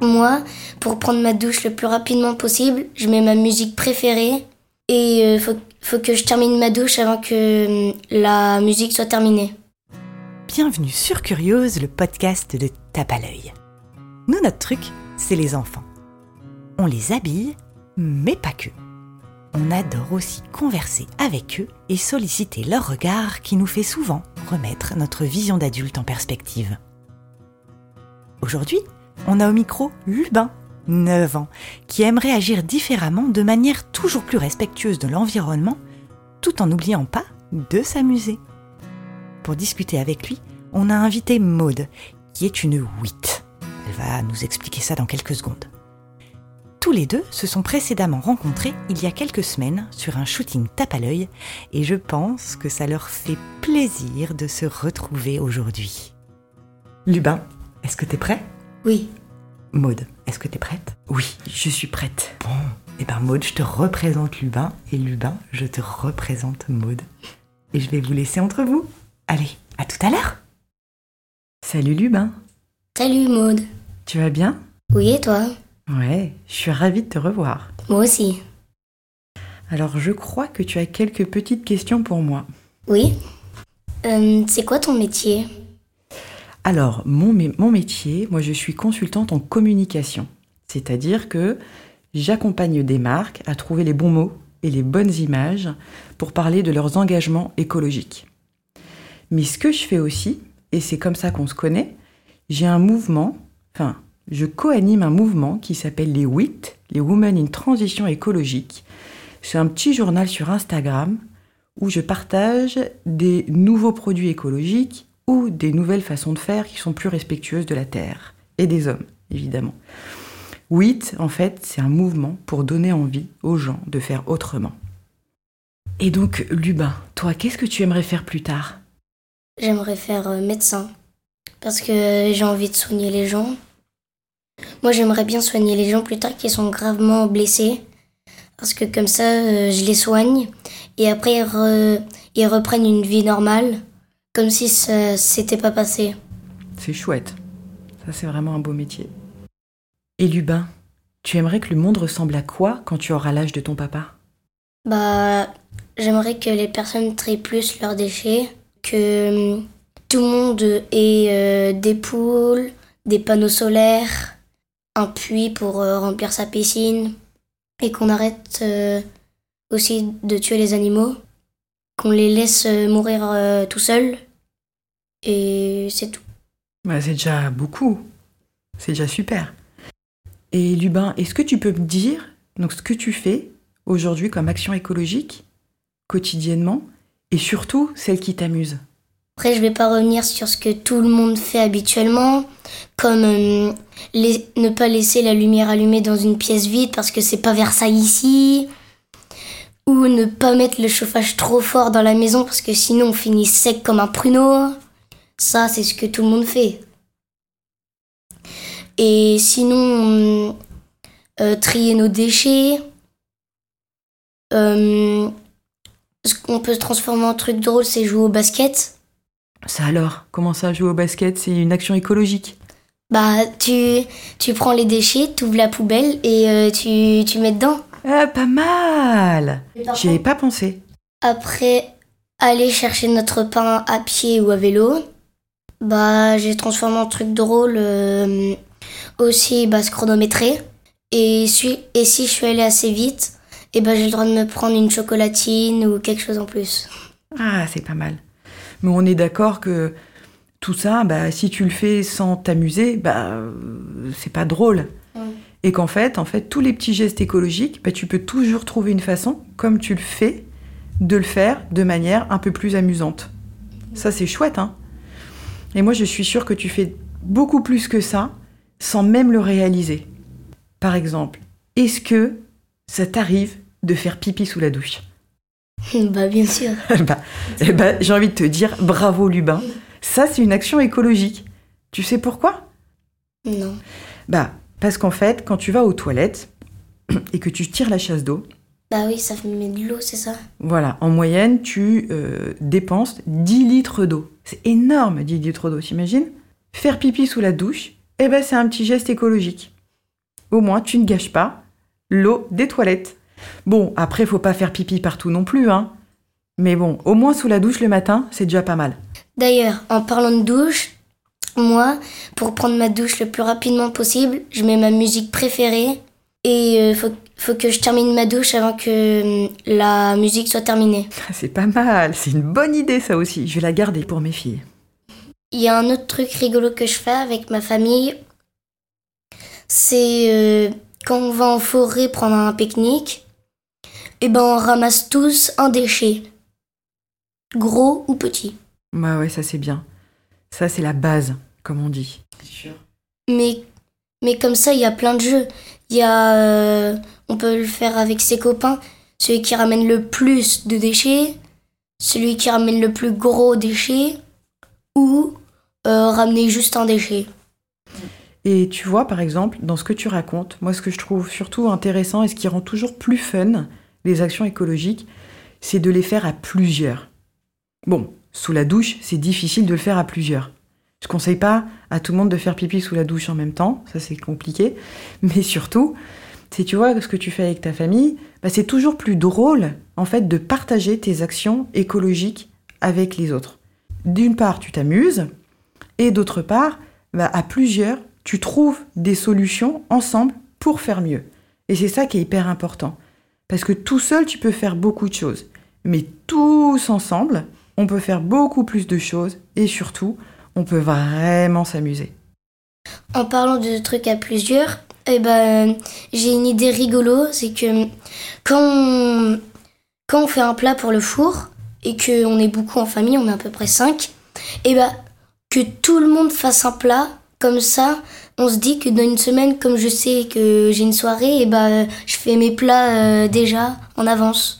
Moi, pour prendre ma douche le plus rapidement possible, je mets ma musique préférée et euh, faut, faut que je termine ma douche avant que euh, la musique soit terminée. Bienvenue sur Curieuse, le podcast de Tape à l'œil. Nous, notre truc, c'est les enfants. On les habille, mais pas que. On adore aussi converser avec eux et solliciter leur regard qui nous fait souvent remettre notre vision d'adulte en perspective. Aujourd'hui, on a au micro Lubin, 9 ans, qui aimerait agir différemment de manière toujours plus respectueuse de l'environnement, tout en n'oubliant pas de s'amuser. Pour discuter avec lui, on a invité Maude, qui est une WIT. Elle va nous expliquer ça dans quelques secondes. Tous les deux se sont précédemment rencontrés il y a quelques semaines sur un shooting tape à l'œil et je pense que ça leur fait plaisir de se retrouver aujourd'hui. Lubin, est-ce que t'es prêt? Oui. Maude, est-ce que t'es prête? Oui, je suis prête. Bon, et ben Maude, je te représente Lubin et Lubin, je te représente Maude. Et je vais vous laisser entre vous. Allez, à tout à l'heure. Salut Lubin, Salut Maud. tu vas bien? Oui et toi? Ouais, je suis ravie de te revoir. Moi aussi. Alors je crois que tu as quelques petites questions pour moi. Oui Euh, C'est quoi ton métier? Alors, mon, mé- mon métier, moi je suis consultante en communication. C'est-à-dire que j'accompagne des marques à trouver les bons mots et les bonnes images pour parler de leurs engagements écologiques. Mais ce que je fais aussi, et c'est comme ça qu'on se connaît, j'ai un mouvement, enfin, je co-anime un mouvement qui s'appelle les WIT, les Women in Transition écologique. C'est un petit journal sur Instagram où je partage des nouveaux produits écologiques ou des nouvelles façons de faire qui sont plus respectueuses de la Terre et des hommes, évidemment. WIT, en fait, c'est un mouvement pour donner envie aux gens de faire autrement. Et donc, Lubin, toi, qu'est-ce que tu aimerais faire plus tard? J'aimerais faire euh, médecin. Parce que j'ai envie de soigner les gens. Moi, j'aimerais bien soigner les gens plus tard qui sont gravement blessés. Parce que comme ça, euh, je les soigne. Et après, ils, re- ils reprennent une vie normale. Comme si ça s'était pas passé. C'est chouette. Ça, c'est vraiment un beau métier. Et Lubin, tu aimerais que le monde ressemble à quoi quand tu auras l'âge de ton papa? Bah, j'aimerais que les personnes trient plus leurs déchets, que hum, tout le monde ait euh, des poules, des panneaux solaires, un puits pour euh, remplir sa piscine, et qu'on arrête euh, aussi de tuer les animaux, qu'on les laisse mourir tout seuls, et c'est tout. Bah, c'est déjà beaucoup. C'est déjà super. Et Lubin, est-ce que tu peux me dire donc, ce que tu fais aujourd'hui comme action écologique, quotidiennement, et surtout celle qui t'amuse? Après, je vais pas revenir sur ce que tout le monde fait habituellement, comme euh, les- ne pas laisser la lumière allumée dans une pièce vide parce que c'est pas Versailles ici, ou ne pas mettre le chauffage trop fort dans la maison parce que sinon on finit sec comme un pruneau. Ça, c'est ce que tout le monde fait. Et sinon, euh, trier nos déchets. Euh, ce qu'on peut se transformer en truc drôle, c'est jouer au basket. Ça alors, comment ça jouer au basket C'est une action écologique? Bah, tu, tu prends les déchets, tu ouvres la poubelle et euh, tu, tu mets dedans. Ah, pas mal J'y avais pas pensé. Après, aller chercher notre pain à pied ou à vélo. Bah, j'ai transformé en truc drôle euh, aussi bah, se chronométrer. Et, si- et si je suis allée assez vite, et bah, j'ai le droit de me prendre une chocolatine ou quelque chose en plus. Ah, c'est pas mal. Mais on est d'accord que tout ça, bah, si tu le fais sans t'amuser, bah, euh, c'est pas drôle. Et qu'en fait, en fait, tous les petits gestes écologiques, bah, tu peux toujours trouver une façon, comme tu le fais, de le faire de manière un peu plus amusante. Ça, c'est chouette, hein Et moi, je suis sûre que tu fais beaucoup plus que ça, sans même le réaliser. Par exemple, est-ce que ça t'arrive de faire pipi sous la douche? Bah, bien sûr. bah, eh ben, j'ai envie de te dire bravo Lubin. Ça, c'est une action écologique. Tu sais pourquoi? Non. Bah, parce qu'en fait, quand tu vas aux toilettes et que tu tires la chasse d'eau, Bah oui, ça met de l'eau, c'est ça? Voilà, en moyenne, tu euh, dépenses 10 litres d'eau. C'est énorme, 10 litres d'eau, t'imagines Faire pipi sous la douche, eh ben, c'est un petit geste écologique. au moins tu ne gâches pas l'eau des toilettes. Bon, après, faut pas faire pipi partout non plus, hein. Mais bon, au moins sous la douche le matin, c'est déjà pas mal. D'ailleurs, en parlant de douche, moi, pour prendre ma douche le plus rapidement possible, je mets ma musique préférée et il faut, faut, que je termine ma douche avant que hum, la musique soit terminée. C'est pas mal, c'est une bonne idée ça aussi. Je vais la garder pour mes filles. Il y a un autre truc rigolo que je fais avec ma famille. C'est euh, quand on va en forêt prendre un pique-nique, et eh ben on ramasse tous un déchet, gros ou petit. Bah ouais, ça c'est bien. Ça c'est la base, comme on dit. Sûr. Mais mais comme ça, il y a plein de jeux. Il y a euh, on peut le faire avec ses copains, celui qui ramène le plus de déchets, celui qui ramène le plus gros déchet ou euh, ramener juste un déchet. Et tu vois, par exemple, dans ce que tu racontes, moi, ce que je trouve surtout intéressant et ce qui rend toujours plus fun les actions écologiques, c'est de les faire à plusieurs. Bon, sous la douche, c'est difficile de le faire à plusieurs. Je conseille pas à tout le monde de faire pipi sous la douche en même temps, ça c'est compliqué. Mais surtout, si tu vois ce que tu fais avec ta famille, bah, c'est toujours plus drôle en fait de partager tes actions écologiques avec les autres. D'une part, tu t'amuses, et d'autre part, bah, à plusieurs, tu trouves des solutions ensemble pour faire mieux. Et c'est ça qui est hyper important. Parce que tout seul, tu peux faire beaucoup de choses. Mais tous ensemble, on peut faire beaucoup plus de choses et surtout, on peut vraiment s'amuser. En parlant de trucs à plusieurs, eh ben, j'ai une idée rigolo, c'est que quand on, quand on fait un plat pour le four et qu'on est beaucoup en famille, on est à peu près 5, eh ben, que tout le monde fasse un plat comme ça, on se dit que dans une semaine, comme je sais que j'ai une soirée, eh ben, je fais mes plats euh, déjà en avance.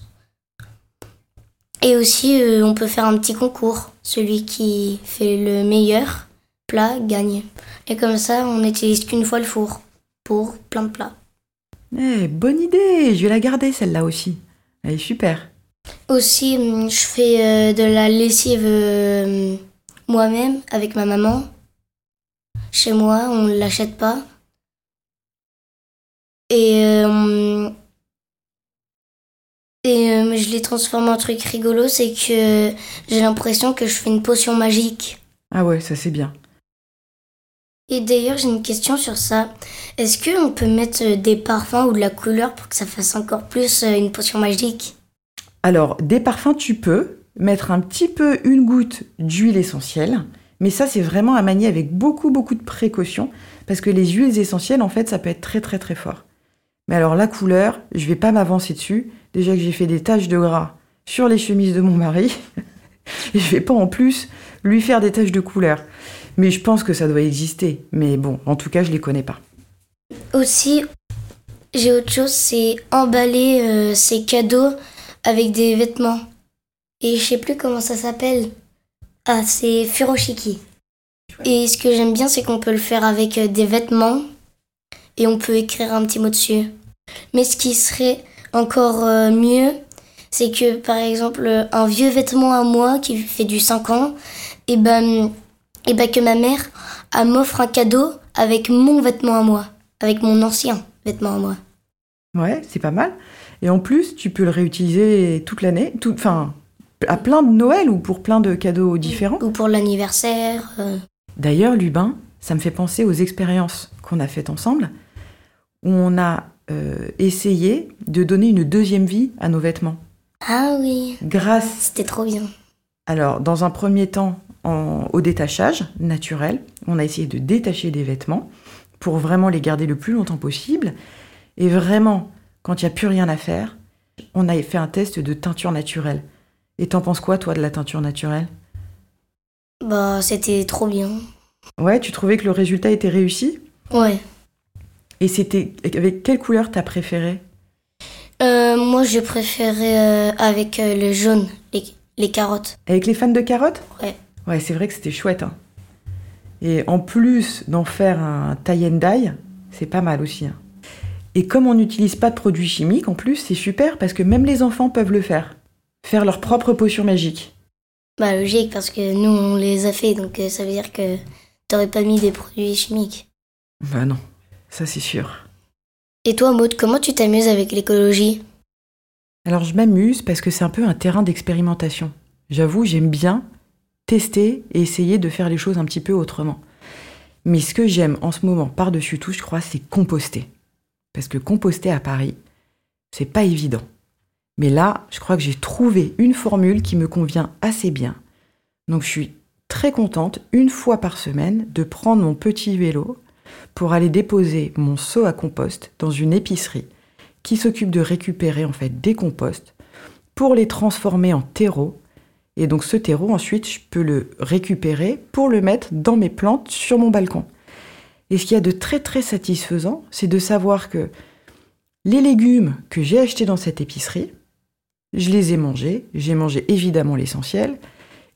Et aussi, euh, on peut faire un petit concours. Celui qui fait le meilleur plat gagne. Et comme ça, on n'utilise qu'une fois le four pour plein de plats. Eh, bonne idée Je vais la garder celle-là aussi. Elle est super. Aussi, hum, je fais euh, de la lessive moi-même avec ma maman. Chez moi, on ne l'achète pas. Et, euh, et euh, je l'ai transformé en truc rigolo, c'est que j'ai l'impression que je fais une potion magique. Ah ouais, ça c'est bien. Et d'ailleurs, j'ai une question sur ça. Est-ce qu'on peut mettre des parfums ou de la couleur pour que ça fasse encore plus euh, une potion magique? Alors, des parfums, tu peux mettre un petit peu une goutte d'huile essentielle mais ça, c'est vraiment à manier avec beaucoup, beaucoup de précaution, parce que les huiles essentielles, en fait, ça peut être très, très, très fort. Mais alors, la couleur, je vais pas m'avancer dessus. Déjà que j'ai fait des taches de gras sur les chemises de mon mari, et je vais pas en plus lui faire des taches de couleur. Mais je pense que ça doit exister. Mais bon, en tout cas, je les connais pas. Aussi, j'ai autre chose, c'est emballer euh, ces cadeaux avec des vêtements. Et je sais plus comment ça s'appelle. Ah, c'est Furoshiki. Et ce que j'aime bien, c'est qu'on peut le faire avec euh, des vêtements et on peut écrire un petit mot dessus. Mais ce qui serait encore euh, mieux, c'est que par exemple, un vieux vêtement à moi qui fait du 5 ans, et ben, et ben que ma mère m'offre un cadeau avec mon vêtement à moi, avec mon ancien vêtement à moi. Ouais, c'est pas mal. Et en plus, tu peux le réutiliser toute l'année, enfin à plein de Noël ou pour plein de cadeaux différents. Ou pour l'anniversaire. Euh. D'ailleurs, Lubin, ça me fait penser aux expériences qu'on a faites ensemble, où on a euh, essayé de donner une deuxième vie à nos vêtements. Ah oui. Grâce. C'était trop bien. Alors, dans un premier temps, au détachage naturel, on a essayé de détacher des vêtements pour vraiment les garder le plus longtemps possible. Et vraiment, quand il n'y a plus rien à faire, on a fait un test de teinture naturelle. Et t'en penses quoi, toi, de la teinture naturelle? Bah, c'était trop bien. Ouais, tu trouvais que le résultat était réussi? Ouais. Et c'était avec quelle couleur t'as préféré? Euh, Moi, je préférais euh, avec euh, le jaune, les, carottes. Avec les fans de carottes? Ouais. Ouais, c'est vrai que c'était chouette. Hein. Et en plus d'en faire un tie and dye, c'est pas mal aussi. Hein. Et comme on n'utilise pas de produits chimiques, en plus, c'est super parce que même les enfants peuvent le faire faire leur propre potion magique Bah logique, parce que nous on les a fait, donc euh, ça veut dire que t'aurais pas mis des produits chimiques. Bah non, ça c'est sûr. Et toi, Maud, comment tu t'amuses avec l'écologie? Alors je m'amuse parce que c'est un peu un terrain d'expérimentation. J'avoue, j'aime bien tester et essayer de faire les choses un petit peu autrement. Mais ce que j'aime en ce moment par-dessus tout, je crois, c'est composter. Parce que composter à Paris, c'est pas évident. Mais là, je crois que j'ai trouvé une formule qui me convient assez bien. Donc je suis très contente, une fois par semaine, de prendre mon petit vélo pour aller déposer mon seau à compost dans une épicerie qui s'occupe de récupérer en fait des composts pour les transformer en terreau. Et donc ce terreau, ensuite, je peux le récupérer pour le mettre dans mes plantes sur mon balcon. Et ce qu'il y a de très très satisfaisant, c'est de savoir que les légumes que j'ai achetés dans cette épicerie, je les ai mangés, j'ai mangé évidemment l'essentiel,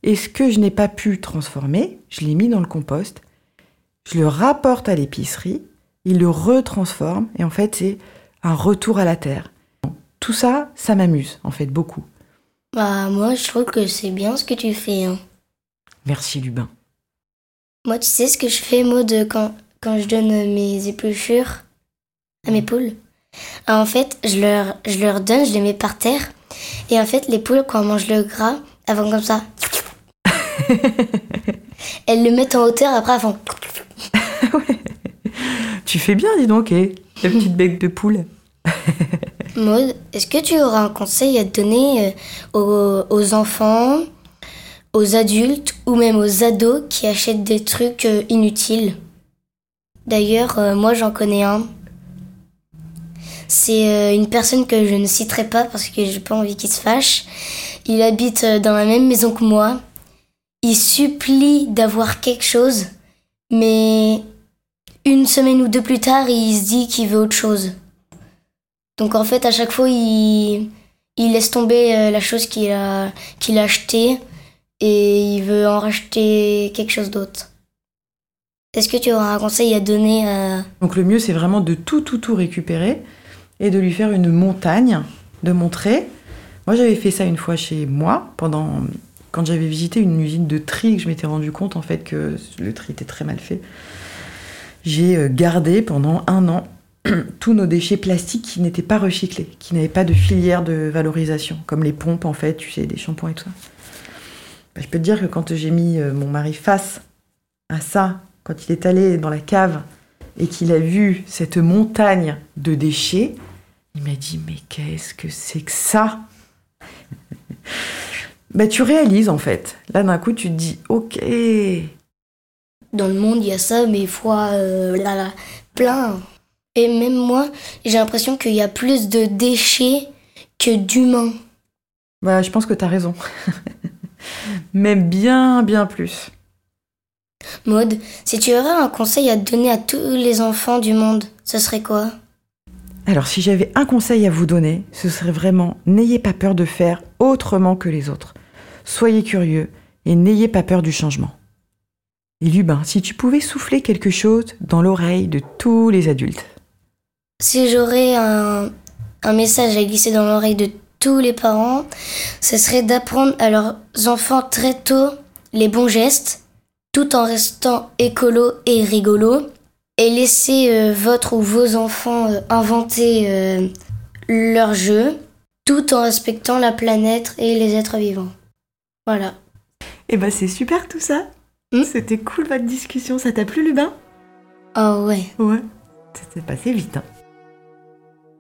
et ce que je n'ai pas pu transformer, je l'ai mis dans le compost, je le rapporte à l'épicerie, il le retransforme, et en fait c'est un retour à la terre. Tout ça, ça m'amuse en fait beaucoup. Bah moi je trouve que c'est bien ce que tu fais. Hein. Merci Lubin. Moi tu sais ce que je fais Maud quand, quand je donne mes épluchures à mes poules? Ah, En fait je leur, je leur donne, je les mets par terre et en fait les poules quand elles mangent le gras, elles vont comme ça. elles le mettent en hauteur après elles font... Tu fais bien dis donc, eh, la petite bec de poule. Maud, est-ce que tu auras un conseil à donner euh, aux, enfants, aux adultes ou même aux ados qui achètent des trucs euh, inutiles? D'ailleurs, euh, moi j'en connais un. C'est une personne que je ne citerai pas parce que j'ai pas envie qu'il se fâche. Il habite dans la même maison que moi. Il supplie d'avoir quelque chose, mais une semaine ou deux plus tard, il se dit qu'il veut autre chose. Donc en fait, à chaque fois, il, il laisse tomber euh, la chose qu'il a, qu'il a achetée et il veut en racheter quelque chose d'autre. Est-ce que tu auras un conseil à donner à... Donc le mieux, c'est vraiment de tout, tout, tout récupérer et de lui faire une montagne, de montrer. Moi, j'avais fait ça une fois chez moi, pendant quand j'avais visité une usine de tri, que je m'étais rendu compte en fait que le tri était très mal fait. J'ai euh, gardé pendant un an tous nos déchets plastiques qui n'étaient pas recyclés, qui n'avaient pas de filière de valorisation, comme les pompes en fait, tu sais, des shampoings et tout ça. Bah, je peux te dire que quand j'ai mis euh, mon mari face à ça, quand il est allé dans la cave et qu'il a vu cette montagne de déchets, il m'a dit mais qu'est-ce que c'est que ça? Bah, tu réalises en fait. Là d'un coup tu te dis ok. Dans le monde il y a ça mais fois euh, là, plein. Et même moi, j'ai l'impression qu'il y a plus de déchets que d'humains. Bah, je pense que t'as raison. même bien, bien plus. Maud, si tu aurais un conseil à donner à tous les enfants du monde, ce serait quoi? Alors, si j'avais un conseil à vous donner, ce serait vraiment n'ayez pas peur de faire autrement que les autres. Soyez curieux et n'ayez pas peur du changement. Et Lubin, si tu pouvais souffler quelque chose dans l'oreille de tous les adultes, si j'aurais un, message à glisser dans l'oreille de tous les parents, ce serait d'apprendre à leurs enfants très tôt les bons gestes, tout en restant écolo et rigolo, et laisser euh, votre ou vos enfants euh, inventer euh, leurs jeux, tout en respectant la planète et les êtres vivants. Voilà. Eh ben c'est super tout ça. Hmm C'était cool votre discussion. Ça t'a plu, Lubin? Oh ouais. Ouais. Ça s'est passé vite. Hein.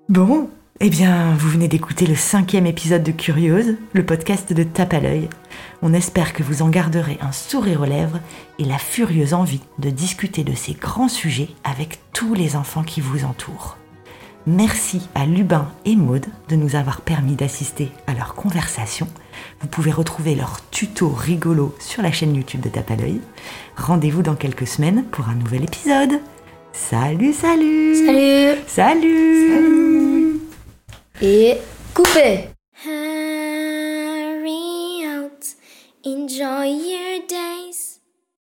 Bon, eh bien, vous venez d'écouter le cinquième épisode de Curieuse, le podcast de Tape à l'œil. On espère que vous en garderez un sourire aux lèvres et la furieuse envie de discuter de ces grands sujets avec tous les enfants qui vous entourent. Merci à Lubin et Maude de nous avoir permis d'assister à leur conversation. Vous pouvez retrouver leur tuto rigolo sur la chaîne YouTube de Tape à l'œil. Rendez-vous dans quelques semaines pour un nouvel épisode. Salut, salut Salut Salut Salut Et coupé Hurry out, enjoy